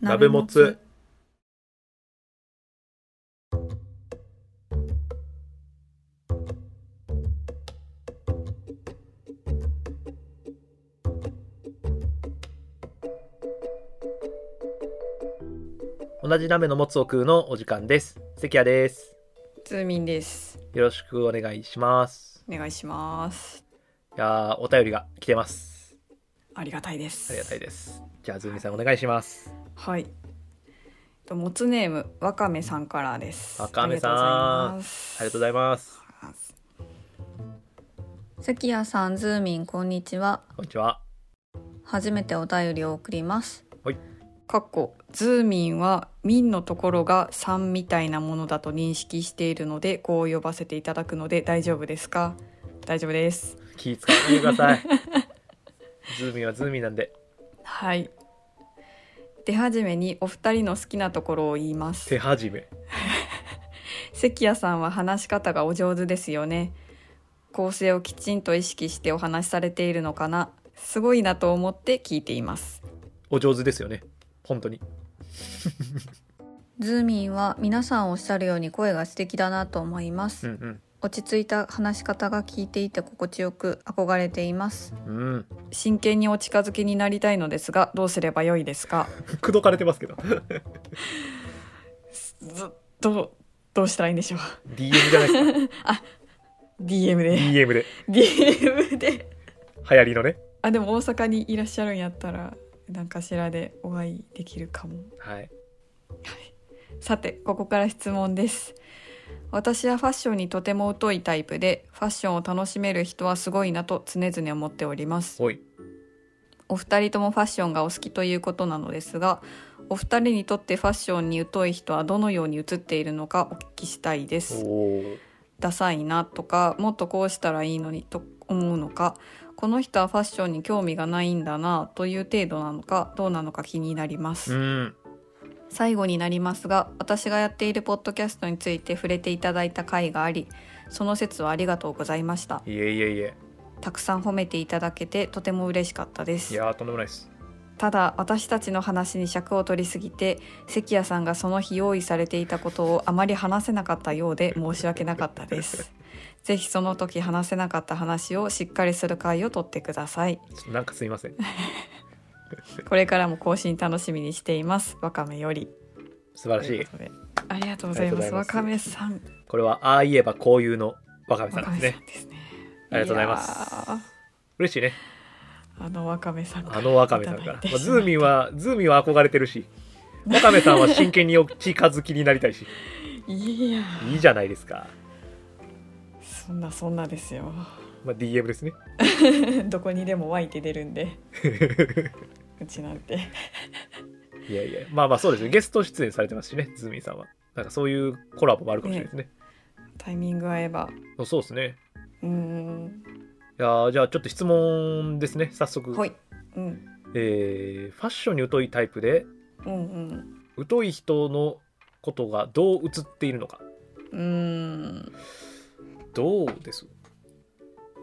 鍋もつ。同じ鍋のもつを食うのお時間です。関谷です。ズーミンです。よろしくお願いします。お願いします。いやーお便りが来てます。ありがたいです。ありがたいです。じゃあズーミンさんお願いしますはい。ともつネームわかめさんからです。わかめさん。ありがとうございます。ありがとうございます。関谷さん、ズーミン、こんにちは。こんにちは。初めてお便りを送ります。かっこズーミンはミンのところが3みたいなものだと認識しているのでこう呼ばせていただくので大丈夫ですか？大丈夫です。気使わないでください。ズーミンはズーミンなんで。はい出始めにお二人の好きなところを言います。手始め。関谷さんは話し方がお上手ですよね。構成をきちんと意識してお話しされているのかな。すごいなと思って聞いています。お上手ですよね。本当に。ズーミンは皆さんおっしゃるように声が素敵だなと思います。うん落ち着いた話し方が聞いていて心地よく憧れています。うん。うん真剣にお近づきになりたいのですがどうすればよいですか？口説かれてますけど。ずどうどうしたらいいんでしょう？DM じゃないですか。DM で。DM で。DM で。流行りのね。あでも大阪にいらっしゃるんやったら何かしらでお会いできるかも。はい。さてここから質問です私はファッションにとても疎いタイプでファッションを楽しめる人はすごいなと常々思っております。おい。お二人ともファッションがお好きということなのですがお二人にとってファッションに疎い人はどのように映っているのかお聞きしたいです。ダサいなとかもっとこうしたらいいのにと思うのかこの人はファッションに興味がないんだなという程度なのかどうなのか気になります、うん最後になりますが私がやっているポッドキャストについて触れていただいた回がありその説はありがとうございました。いえいえいえ。たくさん褒めていただけてとても嬉しかったです。いやーとんでもないです。ただ私たちの話に尺を取りすぎて関谷さんがその日用意されていたことをあまり話せなかったようで申し訳なかったです。ぜひその時話せなかった話をしっかりする回を取ってください。なんかすいません これからも更新楽しみにしています。わかめより。素晴らしい。ありがとうございます。わかめさん。これはああ言えばこういうのわかめさんですね。ありがとうございます。や嬉しいね。ーあのわかめさんからあのわかめさんから、まあ、ズーミンはズーミンは憧れてるしわかめさんは真剣にお近づきになりたいし。いやいいじゃないですか、そんなそんなですよ。まあ、DM ですね。どこにでも湧いて出るんでうちなんて。いやいやまあまあそうですね。ゲスト出演されてますしねズーミンさんは。なんかそういうコラボもあるかもしれないですね。タイミング合えば。そうですね。うーん。いやーじゃあちょっと質問ですね。早速、ほい。うん。えーファッションに疎いタイプでうんうん。疎い人のことがどう映っているのか。うーん。どうです？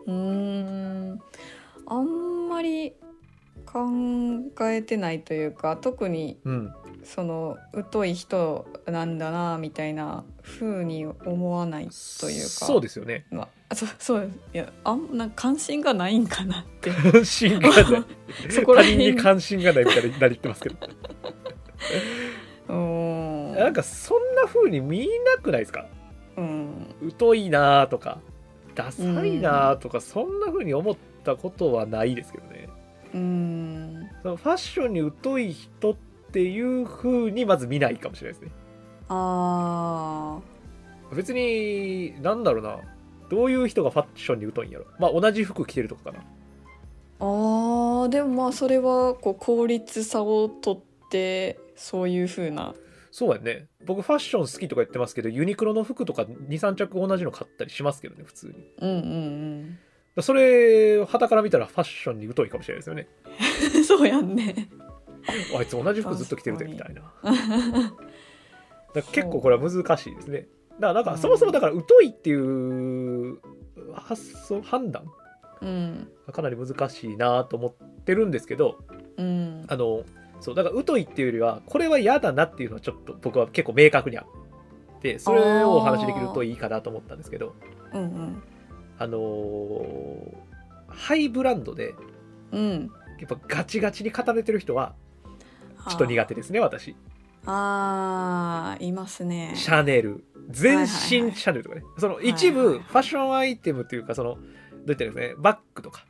うーん。あんまり考えてないというか特にうん。その疎い人なんだなみたいな風に思わないというか。そうですよね。まああそうそういやあんな関心がないんかなって。関心がない。そこら辺。に関心がないみたいになりってますけど。うーん。なんかそんな風に見なくないですか？うん。疎いなーとかダサいなーとか、そんな風に思ったことはないですけど。ねうん。そのファッションに疎い人っていう風にまず見ないかもしれないですね。あ別になんだろうな。どういう人がファッションに疎いんやろ。まあ同じ服着てるとかかな。ーあーでもまあそれはこう効率さをとってそういう風な。そうやね。僕ファッション好きとか言ってますけどユニクロの服とか23着同じの買ったりしますけどね普通に。うんうんそれ旗から見たらファッションに疎いかもしれないですよね。う んそうやんね。あいつ同じ服ずっと着てるでみたいな。結構これは難しいですね。だからなんかそもそもだから疎いっていう発想判断うん。がかなり難しいなと思ってるんですけどうん。あのそうだから疎いっていうよりはこれは嫌だなっていうのはちょっと僕は結構明確にあってそれをお話しできるといいかなと思ったんですけど。うんあのーハイブランドでうん。うんやっぱガチガチに固めてる人はちょっと苦手ですね私。あーいますね。シャネル。全身シャネルとかね。その一部はいはいはい。ファッションアイテムというかそのどう言ったらいいんですかねバッグとか。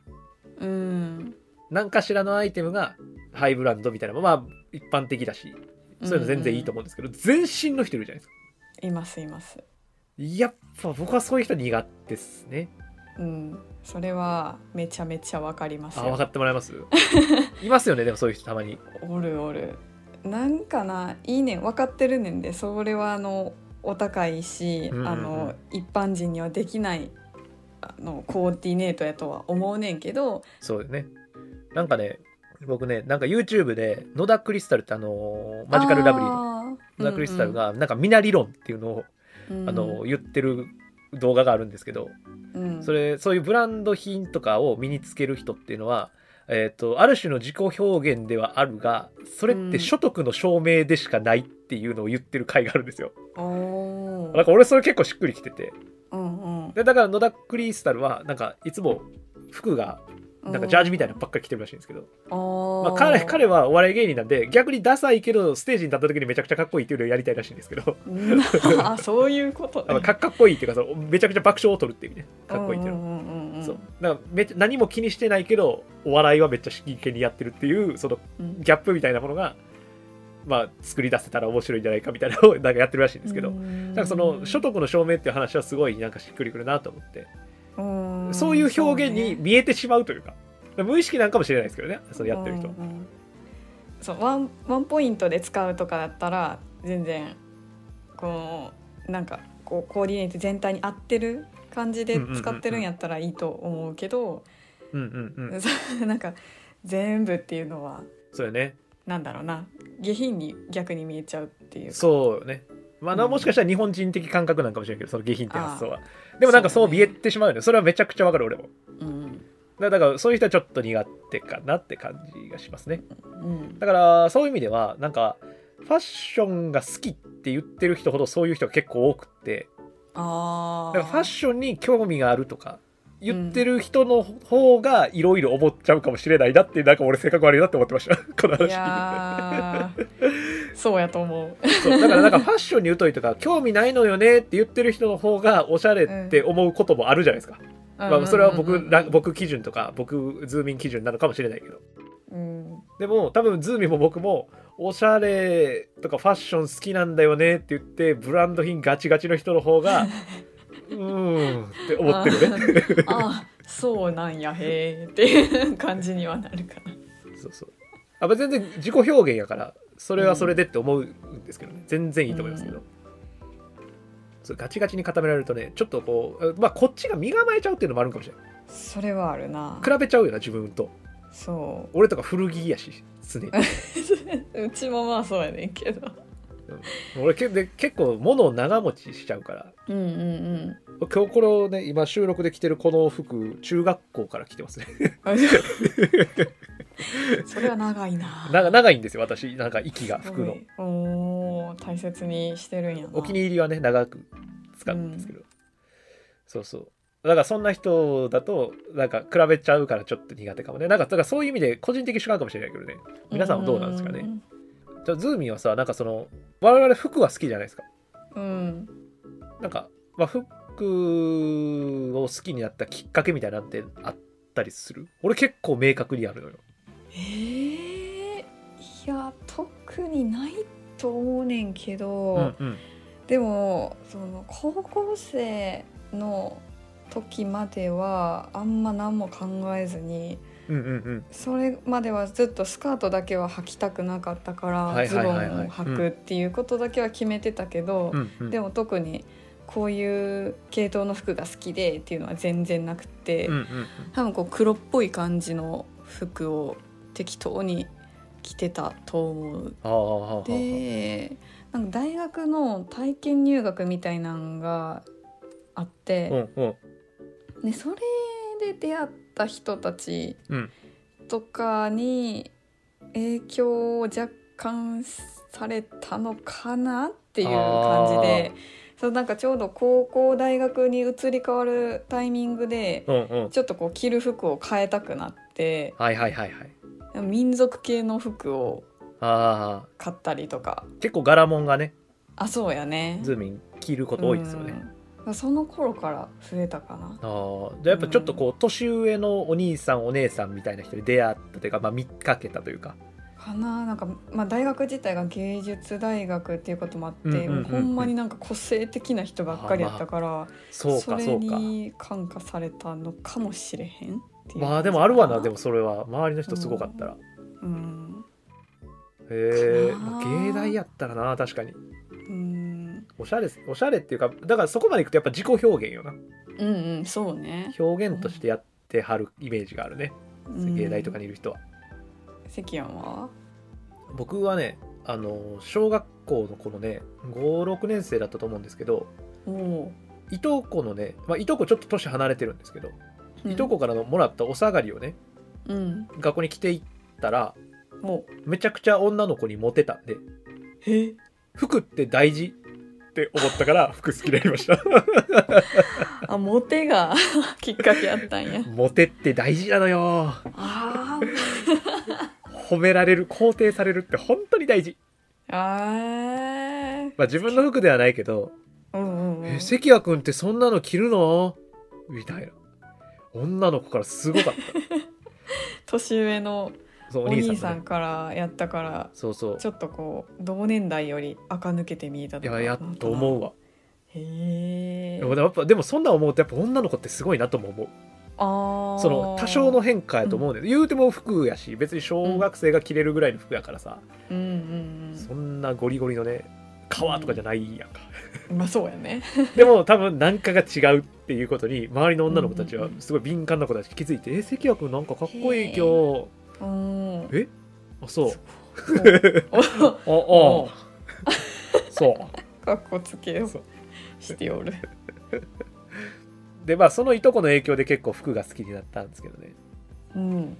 うん。何かしらのアイテムがハイブランドみたいなまあ一般的だしそういうの全然いいと思うんですけど、全身の人いるじゃないですか。いますいますやっぱ僕はそういう人苦手ですね。うん。それはめちゃめちゃわかりますよ。あ分かってもらえます？いますよねでもそういう人たまに。おるおる。なんかないいねん分かってるねんでそれはあのお高いし、うんうんうん。あの一般人にはできないあのコーディネートやとは思うねんけど。そうね。なんかね僕ねなんか YouTube で野田クリスタルってあのマジカルラブリーの。の野田クリスタル、がなんかミナ理論っていうのを、あの言ってる動画があるんですけどうん。それそういうブランド品とかを身につける人っていうのは、えー、とある種の自己表現ではあるがそれって所得の証明でしかないっていうのを言ってる回があるんですよ。おー。なんか俺それ結構しっくりきてて。うんうん。でだから野田クリスタルはなんかいつも服がなんかジャージみたいなのばっかり着てるらしいんですけど、まあ、彼彼は、はお笑い芸人なんで逆にダサいけどステージに立った時にめちゃくちゃかっこいいっていうのをやりたいらしいんですけど。うん。あそういうこと あのかかっこいいっていうかそのめちゃくちゃ爆笑を取るっていう意味ね。かっこいいっていうのそう。だからめっちゃ何も気にしてないけどお笑いはめっちゃ真剣にやってるっていうそのうん。ギャップみたいなものが、まあ、作り出せたら面白いんじゃないかみたいなのをなんかやってるらしいんですけど、なんかその所得の証明っていう話はすごいなんかしっくりくるなと思って、うんそういう表現に見えてしまうというか無意識なんかもしれないですけどねそのやってる人。は。うんうん。そうワンワンポイントで使うとかだったら全然このなんかこうコーディネート全体に合ってる感じで使ってるんやったらいいと思うけど、うんうんうん、なんか全部っていうのはそうよね。なんだろうな。下品に逆に見えちゃうっていうか。そうよね。まあ、なうん。もしかしたら日本人的感覚なんかもしれないけどその下品って発想はでもなんかそう見えてしまうよね。それはめちゃくちゃわかる俺も。うん。だだからそういう人はちょっと苦手かなって感じがしますね。うん。だからそういう意味ではなんかファッションが好きって言ってる人ほどそういう人が結構多くってあだからファッシションに興味があるとか言ってる人の方がいろいろ思っちゃうかもしれないなってなんか俺性格悪いなって思ってました。この話そうやと思う。そうだからなんかファッションに疎いとか興味ないのよねって言ってる人の方がおしゃれって思うこともあるじゃないですか、まあ、それは僕ら僕基準とか僕ズーミン基準なのかもしれないけど。うん。でも多分ズーミンも僕もおしゃれとかファッション好きなんだよねって言ってブランド品ガチガチの人の方が うーん。って思ってるね。あそうなんや。へーっていう感じにはなるかな。そうそう。あまあ全然自己表現やからそれはそれでって思うんですけどね。全然いいと思いますけど、うそうガチガチに固められるとねちょっとこうまあこっちが身構えちゃうっていうのもあるかもしれない。それはあるな。比べちゃうよな自分と。そ俺とか古着やし常に。う うちもまあそうやねんけど俺けで結構物を長持ちしちゃうから。うんうんうん。今日これをね今収録で着てるこの服中学校から着てますね。あ それは長いな。長長いんですよ私。なんか息が服の。おー大切にしてるんやな。お気に入りはね長く使うんですけど、そうそう。だからそんな人だとなんか比べちゃうからちょっと苦手かもね。なんかだからそういう意味で個人的主観かもしれないけどね。皆さんはどうなんですかね。じゃあズーミンはさなんかその我々服は好きじゃないですか。うん。なんか、まあ、服を好きになったきっかけみたいなのってあったりする？俺結構明確にあるのよ。えー、いや特にないと思うねんけど、うんうん。でもその高校生の時まではあんま何も考えずにうんうんうん。それまではずっとスカートだけは履きたくなかったから、はいズボンを履くっていうことだけは決めてたけど、うん。うんでも特にこういう系統の服が好きでっていうのは全然なくて、うんうん多分こう黒っぽい感じの服を適当に着てたと思う。あでなんか大学の体験入学みたいなのがあって、うんうん。でそれで出会った人たちうん。とかに影響を若干されたのかなっていう感じでそうなんかちょうど高校大学に移り変わるタイミングでうんうん。ちょっとこう着る服を変えたくなってはいはいはいはい。民族系の服を買ったりとか。結構柄物がねあそうやね。ズーミン着ること多いですよね、うんその頃から増えたかな。ああじやっぱちょっとこう年上のお兄さんお姉さんみたいな人に出会ったというか、まあ、見かけたというか。かな。なんか、まあ、大学自体が芸術大学っていうこともあって、うんうんうんうん。ほんまになんか個性的な人ばっかりやったから、そうかれそうか。に感化されたのかもしれへんまあでもあるわなでももそれは。周りの人すごかったら、うん。へえ、かなまあ芸大やったらな確かに。うんおしゃれおしゃれっていうかだからそこまでいくとやっぱ自己表現よな。うんうんそうね、表現としてやってはるイメージがあるね、うん。芸大とかにいる人は。関山は？僕はねあの小学校の頃ね56年生だったと思うんですけどいとこのね、まあ、いとこちょっと年離れてるんですけど、ーいとこからのもらったお下がりをねうん。学校に着ていったらお。めちゃくちゃ女の子にモテたんでえ？服って大事って思ったから服好きになりました。あモテが きっかけやったんや。モテって大事なのよ。あ褒められる肯定されるって本当に大事、ーあー。まあ、自分の服ではないけどうんうん「うん。え関谷君ってそんなの着るの?」みたいな。女の子からすごかっ 年上のたそうお兄さんからやったからそうそう。ちょっとこう同年代より垢抜けて見えたいとか。ややっと思うわ。へえでもやっぱでもそんなん思うとやっぱ女の子ってすごいなとも思う。あー。その多少の変化やと思うんだよ、言うても服やし別に小学生が着れるぐらいの服やからさ、うんうんそんなゴリゴリのね革とかじゃないやんか、うん。まあそうやね。でも多分何かが違うっていうことに周りの女の子たちはすごい敏感な子たち気づいて「え関谷君なんかかっこいい今日。うんえ？あそう。おああそう。かっこつけをそう。しておる。でまあそのいとこの影響で結構服が好きになったんですけどね。うん。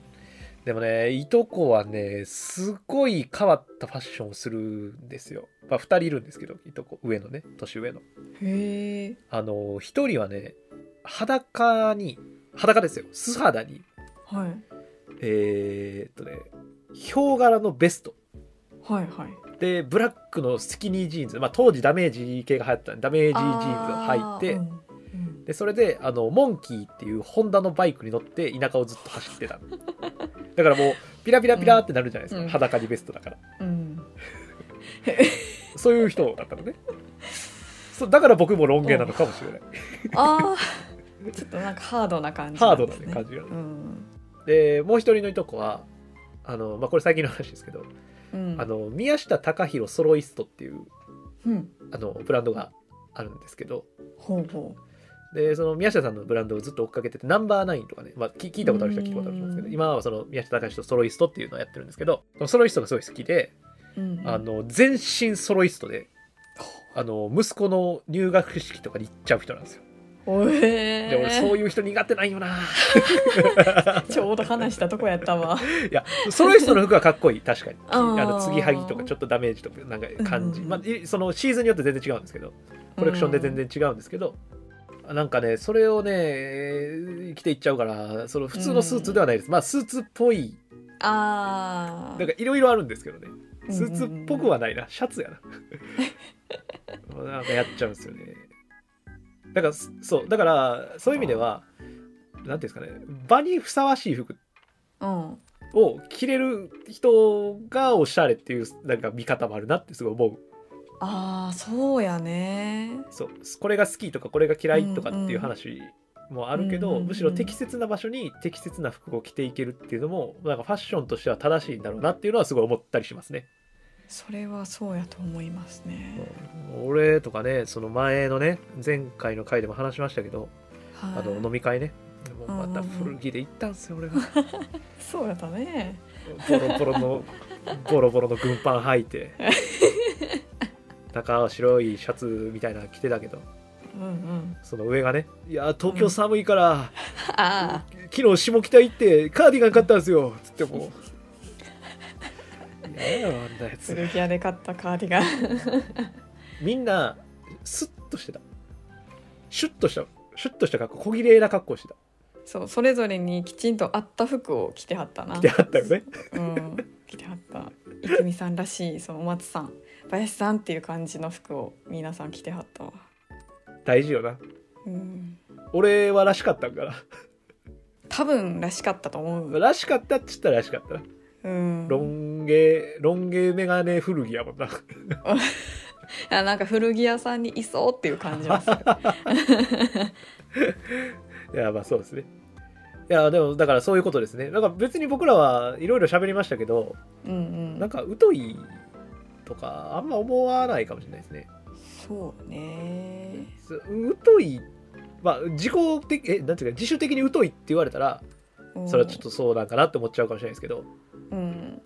でもねいとこはねすごい変わったファッションをするんですよ。まあ2人いるんですけどいとこ上のね年上の。へえ。あの1人はね裸に裸ですよ。素肌に。はいえーっとねヒョウ柄のベスト。はいはい。でブラックのスキニージーンズ、まあ、当時ダメージ系が流行った。ダメージジーンズを履いて、あーうんうん。でそれであのモンキーっていうホンダのバイクに乗って田舎をずっと走ってた。だからもうピラピラピラってなるじゃないですか、うん。裸にベストだから。うん。そういう人だったのね。そうだから僕もロン毛なのかもしれない。ああちょっとなんかハードな感じハードなね感じが、うんでもう一人のいとこはあの、まあ、これ最近の話ですけど、うん。あの宮下隆弘ソロイストっていううん。あのブランドがあるんですけどほうほでその宮下さんのブランドをずっと追っかけててナンバーナインとかね、まあ、聞聞いたことある人は聞いたことあると思うんですけどうん。今はその宮下隆とソロイストっていうのをやってるんですけどソロイストがすごい好きで、う、うん、あの全身ソロイストであの息子の入学式とかに行っちゃう人なんですよで俺そういう人苦手なんよな。ちょうど話したとこやったわ。いやソロイストの服はかっこいい。確かに。あの継ぎはぎとかちょっとダメージとかなんか感じ、うんまあ、いそのシーズンによって全然違うんですけどコレクションで全然違うんですけど、なんかねそれをね着ていっちゃうからその普通のスーツではないです、まあスーツっぽい。ああなんかいろいろあるんですけどね。スーツっぽくはなないな、シャツやな。なんかやっちゃうんですよねだからそそうだからそういう意味ではなんていうんですかね場にふさわしい服うん。を着れる人がおしゃれっていうなんか見方もあるなってすごい思う。ああそうやね。そう。これが好きとかこれが嫌いとかっていう話もあるけど、うんうんうん。むしろ適切な場所に適切な服を着ていけるっていうのもなんかファッションとしては正しいんだろうなっていうのはすごい思ったりしますね。それはそうやと思いますね、俺とかねその前のね前回の回でも話しましたけど、はい、あの飲み会ね。もうまたうんうんうん古着で行ったんすよ俺が。そうやったね。ボロボロのボロボロの軍パン履いて。中は白いシャツみたいなの着てたけど。うんうん。その上がね「いや東京寒いから、あ昨日下北行ってカーディガン買ったんですよ」つってもあんなやつ。古着屋で買ったカーディガン。みんなスッとしてた。シュッとしたシュッとした格好小綺麗な格好してた。そうそれぞれにきちんと合った服を着てはったな。着てあったよね。うん。着てはった。郁美さんらしいそのお松さん。林さんっていう感じの服を皆さん着てはったわ。大事よな。うん。俺はらしかったんか多分らしかったと思う。ならしかったっつったららしかったな。うん。ロン毛ロン毛メガネ古着やもんな。あなんか古着屋さんにいそうっていう感じはする。いやまあそうですね。いやでもだからそういうことですね。なんか別に僕らはいろいろ喋りましたけどうんうん。なんか疎いとかあんま思わないかもしれないですね。そうね。す疎いまあ自己的えなんていうか自主的に疎いって言われたらそれはちょっとそうなんかなって思っちゃうかもしれないですけど。うん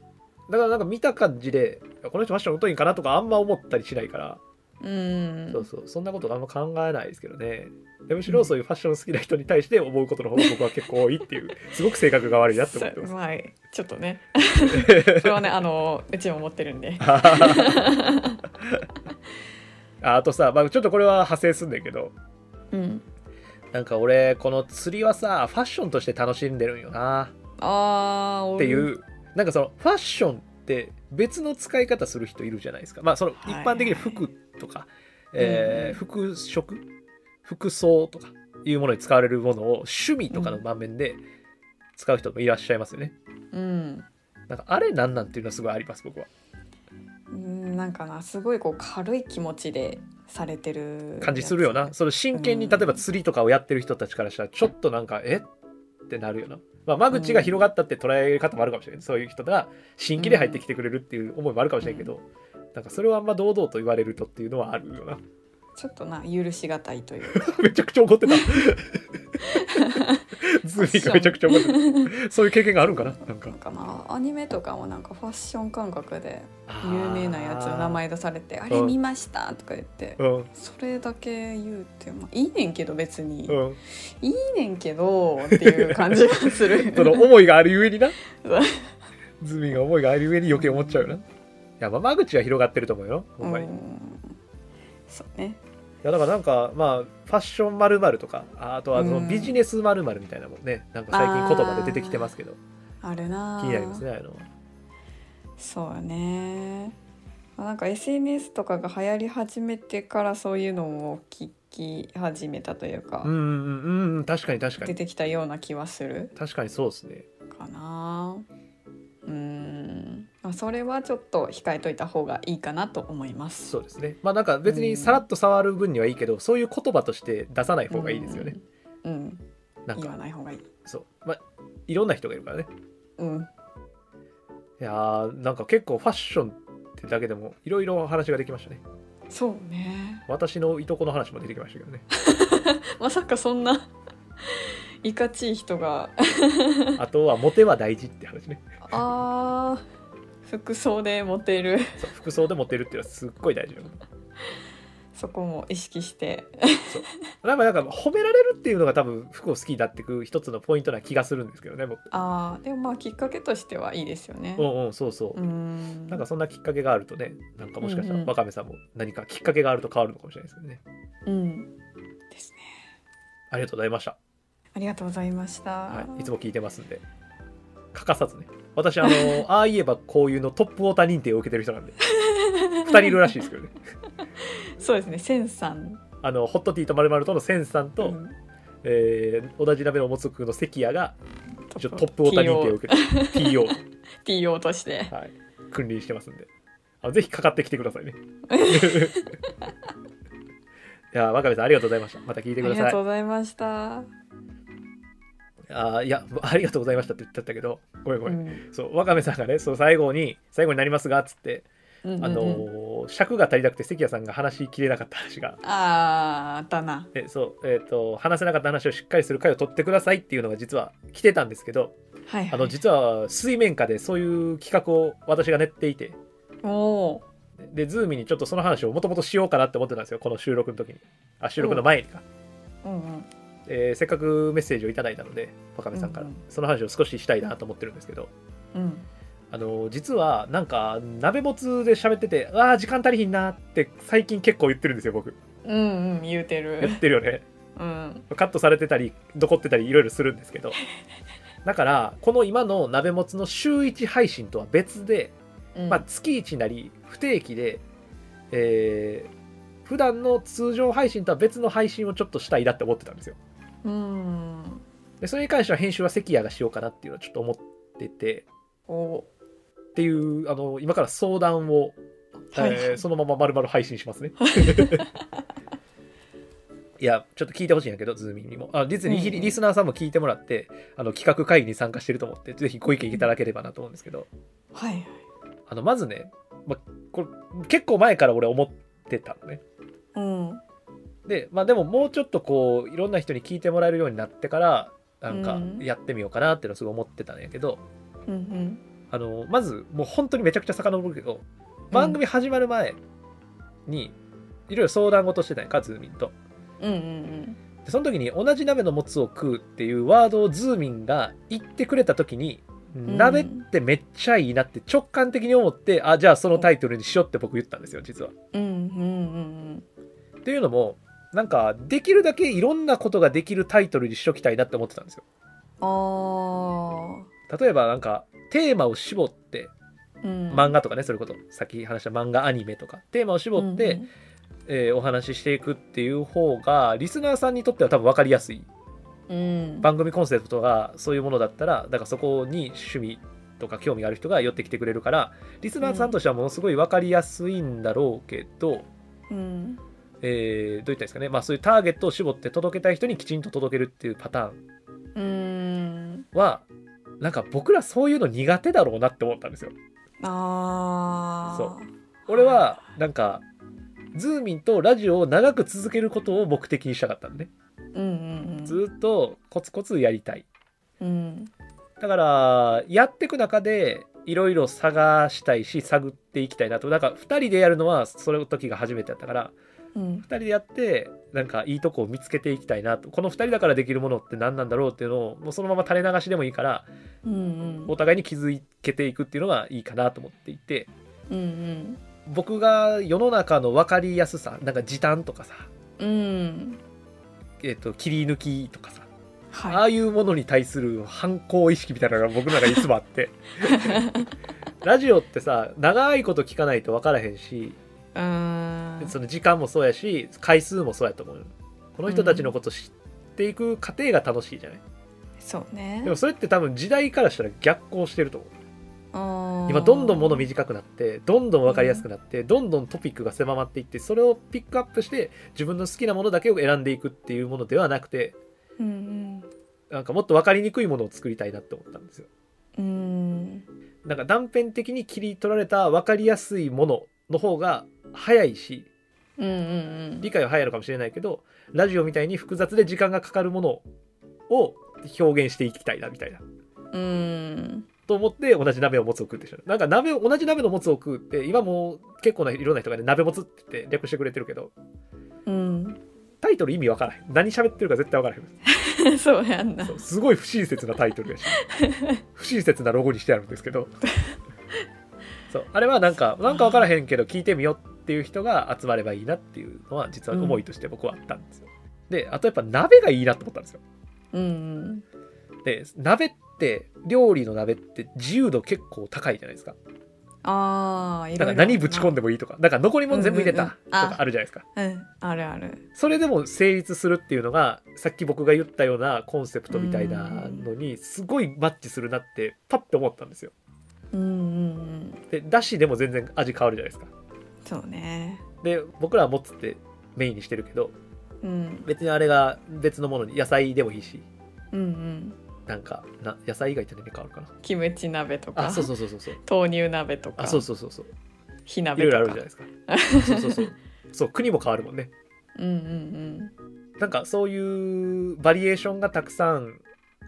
だからなんか見た感じでこの人ファッション疎いんかなとかあんま思ったりしないから、うん。そうそう。そんなことあんま考えないですけどね。でむしろそういうファッション好きな人に対して思うことの方が僕は結構多いっていうすごく性格が悪いなって思ってます。そうまあちょっとね。それはねあのうちも持ってるんで。あ あとさ、まあ、ちょっとこれは派生すんだけど。うん。なんか俺この釣りはさファッションとして楽しんでるんよな。あーっていうなんかそのファッションって別の使い方する人いるじゃないですか。まあその一般的に服とか、えー服飾？服装とかいうものに使われるものを趣味とかの場面で使う人もいらっしゃいますよね、うん。なんかあれなんなんっていうのはすごいあります僕は。うんなんかなすごいこう軽い気持ちでされてる感じするよな。その真剣にうん。例えば釣りとかをやってる人たちからしたらちょっとなんかえ？ってなるよな、まあ、間口が広がったって捉え方もあるかもしれない。そういう人が新規で入ってきてくれるっていう思いもあるかもしれないけど、なんかそれはあんま堂々と言われるとっていうのはあるよなちょっとな許しがたいという。か めちゃくちゃ怒ってた。ズーミーがめちゃくちゃ怒ってた。そういう経験があるんかな？なんか。なんかなアニメとかもなんかファッション感覚で有名なやつの名前出されて「あれ見ました」とか言ってうん。それだけ言うてまあいいねんけど別に。うん。いいねんけどっていう感じがする。その思いがあるゆえにな。ズーミーが思いがあるゆえに余計思っちゃうよな。いやまあ間口は広がってると思うよ。ほんまに、いうんそうね。やだからなんかまあファッションまるとかああとはそのうん。ビジネスまるみたいなのもね。なんか最近言葉で出てきてますけど。あるな。気になりますねあのは。そうね。まあなんか SNS とかが流行り始めてからそういうのを聞き始めたというか、うんうんうんうん確かに確かに。出てきたような気はする。確かにそうですね。かな。うん、まあ、それはちょっと控えといた方がいいかなと思います。そうですね。まあなんか別にさらっと触る分にはいいけどそういう言葉として出さない方がいいですよね、うん、うん、言なんか。わない方がいい。そう。まあいろんな人がいるからね。うん。いやーなんか結構ファッションってだけでもいろいろ話ができましたね。そうね。私のいとこの話も出てきましたけどね。まさかそんな いかちい人が。あとはモテは大事って話ね。あー服装でモテる。服装でモテるっていうのはすっごい大事よ。そこも意識して。そう。なんかなんか褒められるっていうのが多分服を好きになっていく一つのポイントな気がするんですけどね僕。あーでもまあきっかけとしてはいいですよね。うんうんそうそう、うん。なんかそんなきっかけがあるとねなんかもしかしたらわかめさんも何かきっかけがあると変わるのかもしれないですけどね。うん。ですね。ありがとうございました、ありがとうございました、はい、いつも聞いてますんで。欠かさずね私あの ああ言えばこういうのトップウォーター認定を受けてる人なんで。2人いるらしいですけどね。そうですね。センさん。あのホットティーとまるとのセンさんと、うん。えー同じ鍋のもつくの関谷が一応トップウォーター認定を受けて TO、TO として。はい、君臨してますんで。あのぜひかかってきてくださいね。いやわかめさんありがとうございました。また聞いてください。ありがとうございました、あーいやありがとうございましたって言っちゃったけどごめんごめん、うん。そうわかめさんがねそう最後に最後になりますがっつって、うんうんうん。あのー尺が足りなくて関谷さんが話しきれなかった話が。あーあったな。でそうえっ、と話せなかった話をしっかりする回を取ってくださいっていうのが実は来てたんですけどはい、はい、あの実は水面下でそういう企画を私が練っていて。おー。でズーミにちょっとその話をもともとしようかなって思ってたんですよこの収録の時に。あ収録の前にか、うんうんえーせっかくメッセージをいただいたのでわかめさんから、うんうん。その話を少ししたいなと思ってるんですけど。うん。あの実はなんか鍋もつで喋ってて「ああ時間足りひんな」って最近結構言ってるんですよ僕。うんうん言うてる。言ってるよね。うん。カットされてたり残ってたりいろいろするんですけど。だからこの今の鍋もつの週1配信とは別で、うん。まあ、月1なり不定期でえー普段の通常配信とは別の配信をちょっとしたいなって思ってたんですようん。でそれに関しては編集は関谷がしようかなっていうのはちょっと思ってて。お。っていうあの今から相談を、はい。えーそのまま丸々配信しますね。い。やちょっと聞いてほしいんだけどズーミンにも。あ実にリ,、うんうん。リスナーさんも聞いてもらってあの企画会議に参加してると思ってぜひご意見いただければなと思うんですけど。はい。あのまずね、ま、これ結構前から俺思ってたのね。うんでまあでももうちょっとこういろんな人に聞いてもらえるようになってからなんかうん。やってみようかなっていうのをすごい思ってたんやけど、うんうん。あのまずもう本当にめちゃくちゃ遡るけど番組始まる前にいろいろ相談事してたんやんかズーミンと。うんうんでその時に同じ鍋のもつを食うっていうワードをズーミンが言ってくれた時に、ん。鍋ってめっちゃいいなって直感的に思ってあじゃあそのタイトルにしようって僕言ったんですよ実は。うんうんうん。っていうのもなんかできるだけいろんなことができるタイトルにしときたいなって思ってたんですよ。あ例えばなんかテーマを絞ってーうん。漫画とかねそれこそさっき話した漫画アニメとかテーマを絞って、えーお話ししていくっていう方がリスナーさんにとっては多分分かりやすい。うん。うん番組コンセプトがそういうものだったらだからそこに趣味とか興味がある人が寄ってきてくれるからリスナーさんとしてはものすごい分かりやすいんだろうけど、うんえーどういったらいいですかね、まあ、そういうターゲットを絞って届けたい人にきちんと届けるっていうパターン。うん。はなんか僕らそういうの苦手だろうなって思ったんですよ。ああそう。俺はなんかズーミンとラジオを長く続けることを目的にしたかったんでね。うんうんうん。ずーっとコツコツやりたい。うん。だからやっていく中でいろいろ探したいし探っていきたいなと。なんか2人でやるのはその時が初めてだったからうん。2人でやってなんかいいとこを見つけていきたいなと。この2人だからできるものって何なんだろうっていうのをもうそのまま垂れ流しでもいいからうんお互いに気づけていくっていうのがいいかなと思っていて。うんうん。僕が世の中の分かりやすさなんか時短とかさ、うん。えっと切り抜きとかさ。あはあいうものに対する反抗意識みたいなのが僕の中にいつもあって。ラジオってさ長いこと聞かないと分からへんしいうん。その時間もそうやし回数もそうやと思うよ。この人たちのこと知っていく過程が楽しいじゃない、そうね。でもそれって多分時代からしたら逆行してると思う。今今どんどんもの短くなってどんどん分かりやすくなって、どんどんトピックが狭まっていってそれをピックアップして自分の好きなものだけを選んでいくっていうものではなくてうんなんかもっと分かりにくいものを作りたいなって思ったんですよ。うんうん。なんか断片的に切り取られた分かりやすいものの方が早いしうんうん理解は早いのかもしれないけどラジオみたいに複雑で時間がかかるものを表現していきたいなみたいな。うん。うんと思って同じ鍋を持つを食うってしたなんか鍋を同じ鍋のもつを食うって今もう結構ないろんな人がね鍋もつって言って略してくれてるけどうん。タイトル意味わからへん。何喋ってるか絶対わからへん。そうやんな。すごい不親切なタイトルやし。不親切なロゴにしてあるんですけど。そう。あれはなんかなんかわからへんけど聞いてみようっていう人が集まればいいなっていうのは実は思いとして僕はあったんですよ、であとやっぱ鍋がいいなと思ったんですよ。うんで鍋って料理の鍋って自由度結構高いじゃないですか。ああいろいろ。なんか何ぶち込んでもいいとか。なんか残り物全部入れたとかあ。るじゃないですか。うんあるある。それでも成立するっていうのがさっき僕が言ったようなコンセプトみたいなのにすごいマッチするなってパッて思ったんですよ。うんうんうん。でだしでも全然味変わるじゃないですかそうね。で僕らはもつってメインにしてるけどうん。別にあれが別のものに野菜でもいいしうんうん。なんかな野菜以外って何変わるかな。キムチ鍋とかあそうそうそうそうそう。豆乳鍋とかあそうそうそうそう。火いろい鍋とか。ろあるじゃないですか。そうそうそうそう。国も変わるもんね。うんうん。なんかそういうバリエーションがたくさん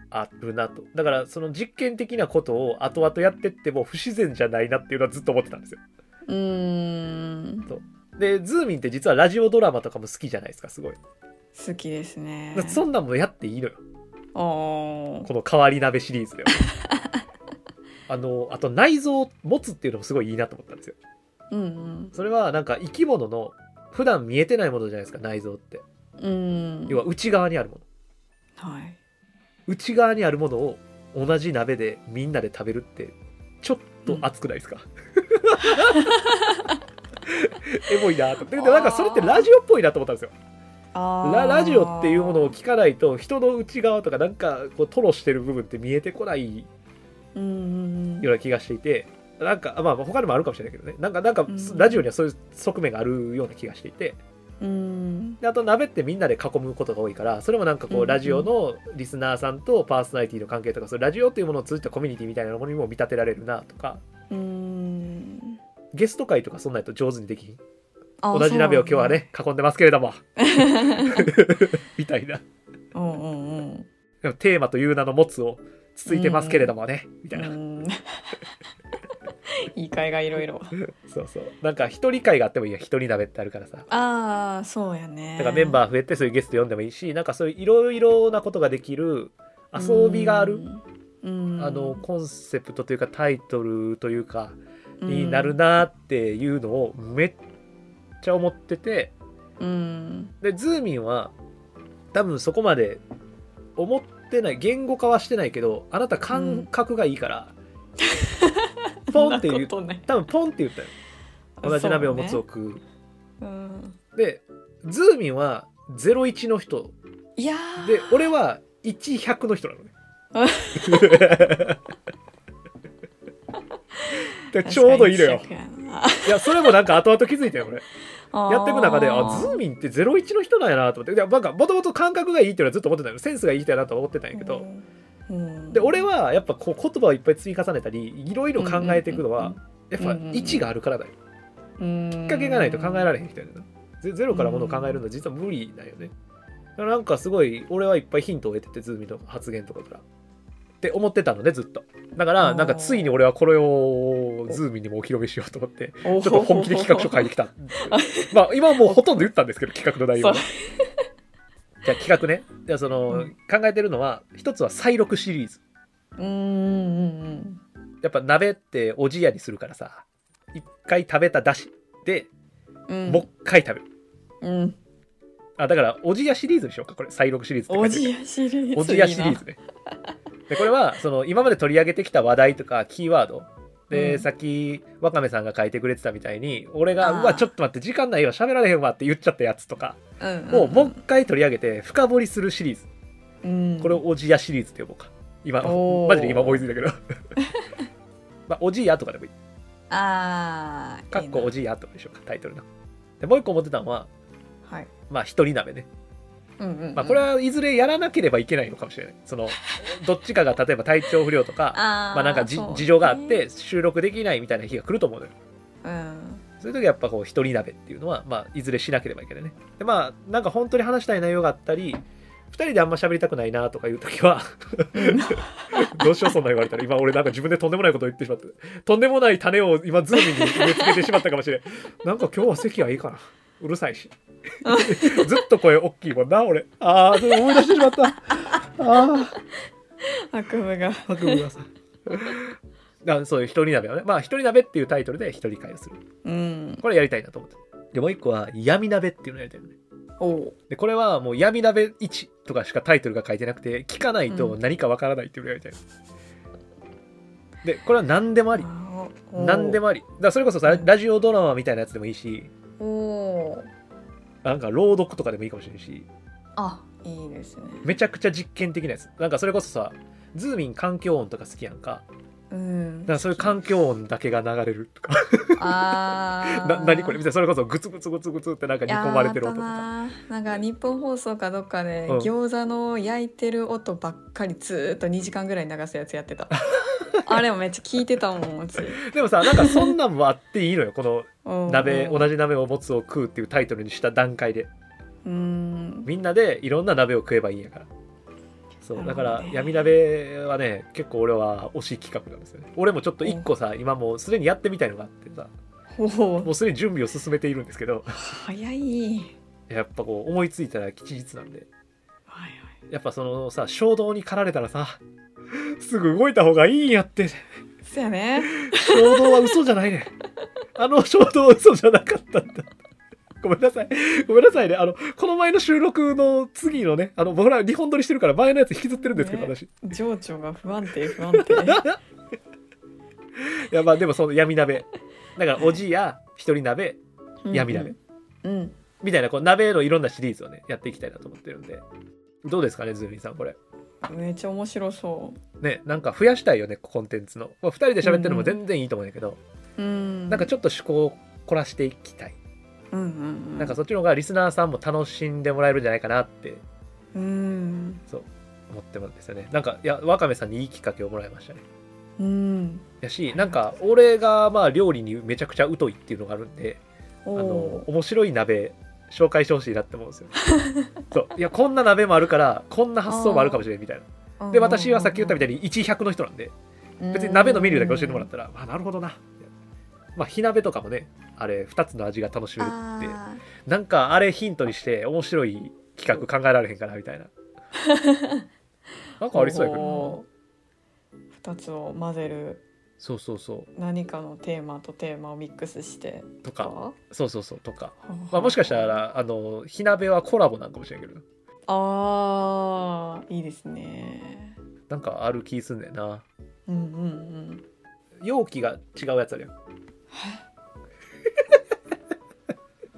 あるなと。だからその実験的なことを後々やってっても不自然じゃないなっていうのはずっと思ってたんですようん。う。ーんでズーミンって実はラジオドラマとかも好きじゃないですかすごい、好きですね。そんなんもやっていいのよ。おー。この変わり鍋シリーズでは。あのあと内臓を持つっていうのもすごいいいなと思ったんですよ。うんそれはなんか生き物の普段見えてないものじゃないですか内臓って。うんうん。要は内側にあるもの。はい。内側にあるものを同じ鍋でみんなで食べるってちょっと熱くないですか、エモいなと。ででなんかそれってラジオっぽいなと思ったんですよ。ララジオっていうものを聞かないと人の内側とかなんかこう吐露してる部分って見えてこないような気がしていてなんかまあ他にもあるかもしれないけどね。なんかなんかん。ラジオにはそういう側面があるような気がしていてうん。であと鍋ってみんなで囲むことが多いからそれもなんかこうラジオのリスナーさんとパーソナリティの関係とかそラジオっていうものを通じたコミュニティみたいなものにも見立てられるなとか。うん。ゲスト会とかそんなんやと上手にできん？あ同じ鍋を今日はね囲んでますけれども。みたいな。そうなんだうんうん。テーマという名の持つをつついてますけれどもね、みたいな、うん言い換えがいろいろ。そうそう。なんか一人会があってもいいや一人鍋ってあるからさ。ああそうやね。だからメンバー増えてそういうゲスト呼んでもいいしなんかそういういろいろなことができる遊びがある、うん。あのコンセプトというかタイトルというかうんになるなっていうのをめっちゃ思ってて。うん。でズーミンは多分そこまで思ってない言語化はしてないけどあなた感覚がいいから、ポンって言うそんなことない。多分ポンって言ったよ。同じ鍋を持つを食ううん。でズーミンは01の人。いやー。で俺は1100の人なのね。でちょうどいいのよ。いやそれもなんか後々気づいたよ俺。やっていく中であズーミンって01の人なんやなと思って。いやなんかもともと感覚がいいっていうのはずっと思ってたよ。センスがいい人やなと思ってたんやけど、うんで俺はやっぱこう言葉をいっぱい積み重ねたりいろいろ考えていくのは、やっぱ位置があるからだよ。ききっかけがないと考えられへん人やねんな。ゼゼロからものを考えるのは実は無理だよね。だからなんかすごい俺はいっぱいヒントを得ててズーミンの発言とかから。って思ってたのねずっと。だからなんかついに俺はこれをズーミンにもお披露目しようと思ってちょっと本気で企画書書いてきた まあ今はもうほとんど言ったんですけど企画の内容はじゃあ企画ね。じゃあその、うん。考えてるのは一つは再録シリーズ。うんうんうんやっぱ鍋っておじやにするからさ。一回食べただし。でうん。もう一回食べる、うん。あだからおじやシリーズにしようか。これ再録シリーズおじやシリーズおじやシリーズね。でこれはその今まで取り上げてきた話題とかキーワードで、うん。さっきわかめさんが書いてくれてたみたいに俺が「あー。うわちょっと待って時間ないわ喋られへんわ」って言っちゃったやつとかうんをもう一回取り上げて深掘りするシリーズ。うん。これをおじやシリーズって呼ぼうか。今マジで今思いついたけど。まあおじやとかでもいい。ああかっこおじやとかでしょうかタイトルの。でもう一個思ってたのははい。まあ一人鍋ねうんうんうん。まあこれはいずれやらなければいけないのかもしれない。その どっちかが例えば体調不良とかまあなんかじね。事情があって収録できないみたいな日が来ると思うのよ。うん。そういう時はやっぱこう一人鍋っていうのはまあいずれしなければいけないね。でまあなんか本当に話したい内容があったり二人であんま喋りたくないなとかいう時は どうしようそんな言われたら今俺なんか自分でとんでもないことを言ってしまってとんでもない種を今ズームに植え付けてしまったかもしれん。なんか今日は席はいいかな。うるさいし ずっと声大きいもんな俺。ああ思い出してしまった。ああ悪夢が。白夢がさ。あそういう一人鍋をね。まあ一人鍋っていうタイトルで一人会をする。うん。これやりたいなと思って。でもう一個は闇鍋っていうのをやりたいのね。おう。でこれはもう闇鍋1とかしかタイトルが書いてなくて聞かないと何かわからないっていうのをやりたいの、でこれは何でもあり。何でもあり。だそれこそさラジオドラマみたいなやつでもいいし。おおなんか朗読とかでもいいかもしれないし。あいいですね。めちゃくちゃ実験的なやつ。なんかそれこそさズーミン環境音とか好きやんか。うん。だからそういう環境音だけが流れるとか。あー。な何これ？みたいな。それこそグツグツグツグツってなんか煮込まれてる音とか。ななんか日本放送かどっかでうん。餃子の焼いてる音ばっかりずーっと2時間ぐらい流すやつやってた あれもめっちゃ聞いてたもんうち。でもさなんかそんなんもあっていいのよ。このうん。鍋同じ鍋を持つを食うっていうタイトルにした段階で。うん。みんなでいろんな鍋を食えばいいんやから。そうだから闇鍋はね結構俺は推し企画なんですよね。俺もちょっと一個さ今もうすでにやってみたいのがあってさ。もうすでに準備を進めているんですけど。早い。やっぱこう思いついたら吉日なんで。はい。やっぱそのさ衝動に駆られたらさすぐ動いた方がいいんやって。そやね。衝動は嘘じゃないね。あの衝動は嘘じゃなかったんだ。ごめんなさい。ごめんなさいね。あのこの前の収録の次のねあの僕ら2本撮りしてるから前のやつ引きずってるんですけど、ね。私。情緒が不安定不安定。いやまあでもその闇鍋。だからおじや一人鍋闇鍋。うん。みたいなこう鍋のいろんなシリーズをねやっていきたいなと思ってるんで。どうですかねズーミンさんこれめっちゃ面白そねなんか増やしたいよねコンテンツの、まあ、2人で喋ってるのも全然いいと思うんだけど、ううん。なんかちょっと趣向を凝らしていきたい、うんうんうん。なんかそっちの方がリスナーさんも楽しんでもらえるんじゃないかなって。うん。思ってるんですよね。なんかいやわかめさんにいいきっかけをもらいましたね。うん。やしなんか俺がまあ料理にめちゃくちゃ疎いっていうのがあるんであおのお面白い鍋紹介してほしいなって思うんですよ。そう。いやこんな鍋もあるからこんな発想もあるかもしれんみたいな。で私はさっき言ったみたいに1100の人なんで別に鍋のメニューだけ教えてもらったらあなるほどな。まあ火鍋とかもねあれ2つの味が楽しめるってあなんかあれヒントにして面白い企画考えられへんかなみたいな。なんかありそうやけどおー。二つを混ぜるそうそうそう。何かのテーマとテーマをミックスして。とか。か？そうそうそうとか、まあ、もしかしたらあの火鍋はコラボなんかもしれんけど。あーいいですね。なんかある気すんねんな。うんうんうん。容器が違うやつあるよ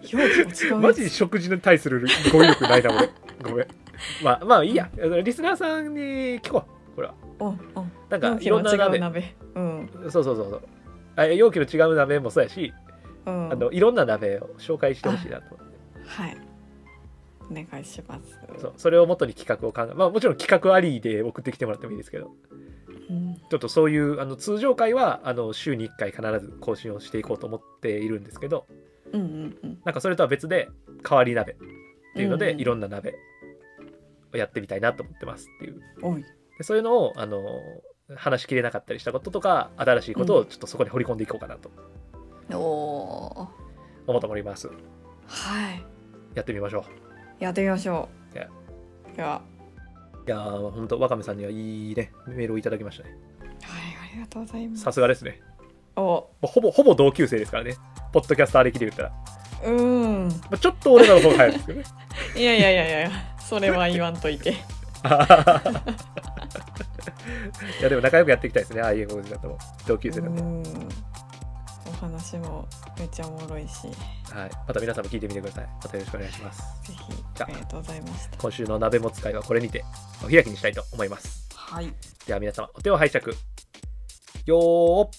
容器うマジで食事に対する語彙力ないな俺。ごめん。まあまあいいや。リスナーさんに聞こうなんかいろんな鍋。う鍋。うん。そうそうそうそう。あ容器の違う鍋もそうやし、うん。あのいろんな鍋を紹介してほしいなと思って。はい。お願いします。そうそれをもとに企画を考えまあもちろん企画ありで送ってきてもらってもいいですけど。うん。ちょっとそういうあの通常回はあの週に1回必ず更新をしていこうと思っているんですけど。うんうんうん。なんかそれとは別で代わり鍋っていうので、うんうん。いろんな鍋をやってみたいなと思ってますっていう。おいでそういうのをあの話しきれなかったりしたこととか新しいことをちょっとそこに掘り込んでいこうかなとおお思っております。はい。やってみましょう。やってみましょう。いや。でははいやー本当わかめさんにはいいねメールをいただきましたね。いありがとうございます。さすがですね。お。ほぼほぼ同級生ですからね。ポッドキャスター歴で言ったら、うん。まあ、ちょっと俺らの方が早いですけどね。いやいやいやいやそれは言わんといて いやでも仲良くやっていきたいですね。IM ゴジラとも。同級生なんで、うん。お話もめっちゃおもろいし。ぜはい、また皆さんも聞いてみてください。またよろしくお願いします。ひじゃあありがとうございました。今週の鍋も使いはこれにてお開きにしたいと思います。はい。では皆様お手を拝借。よーっ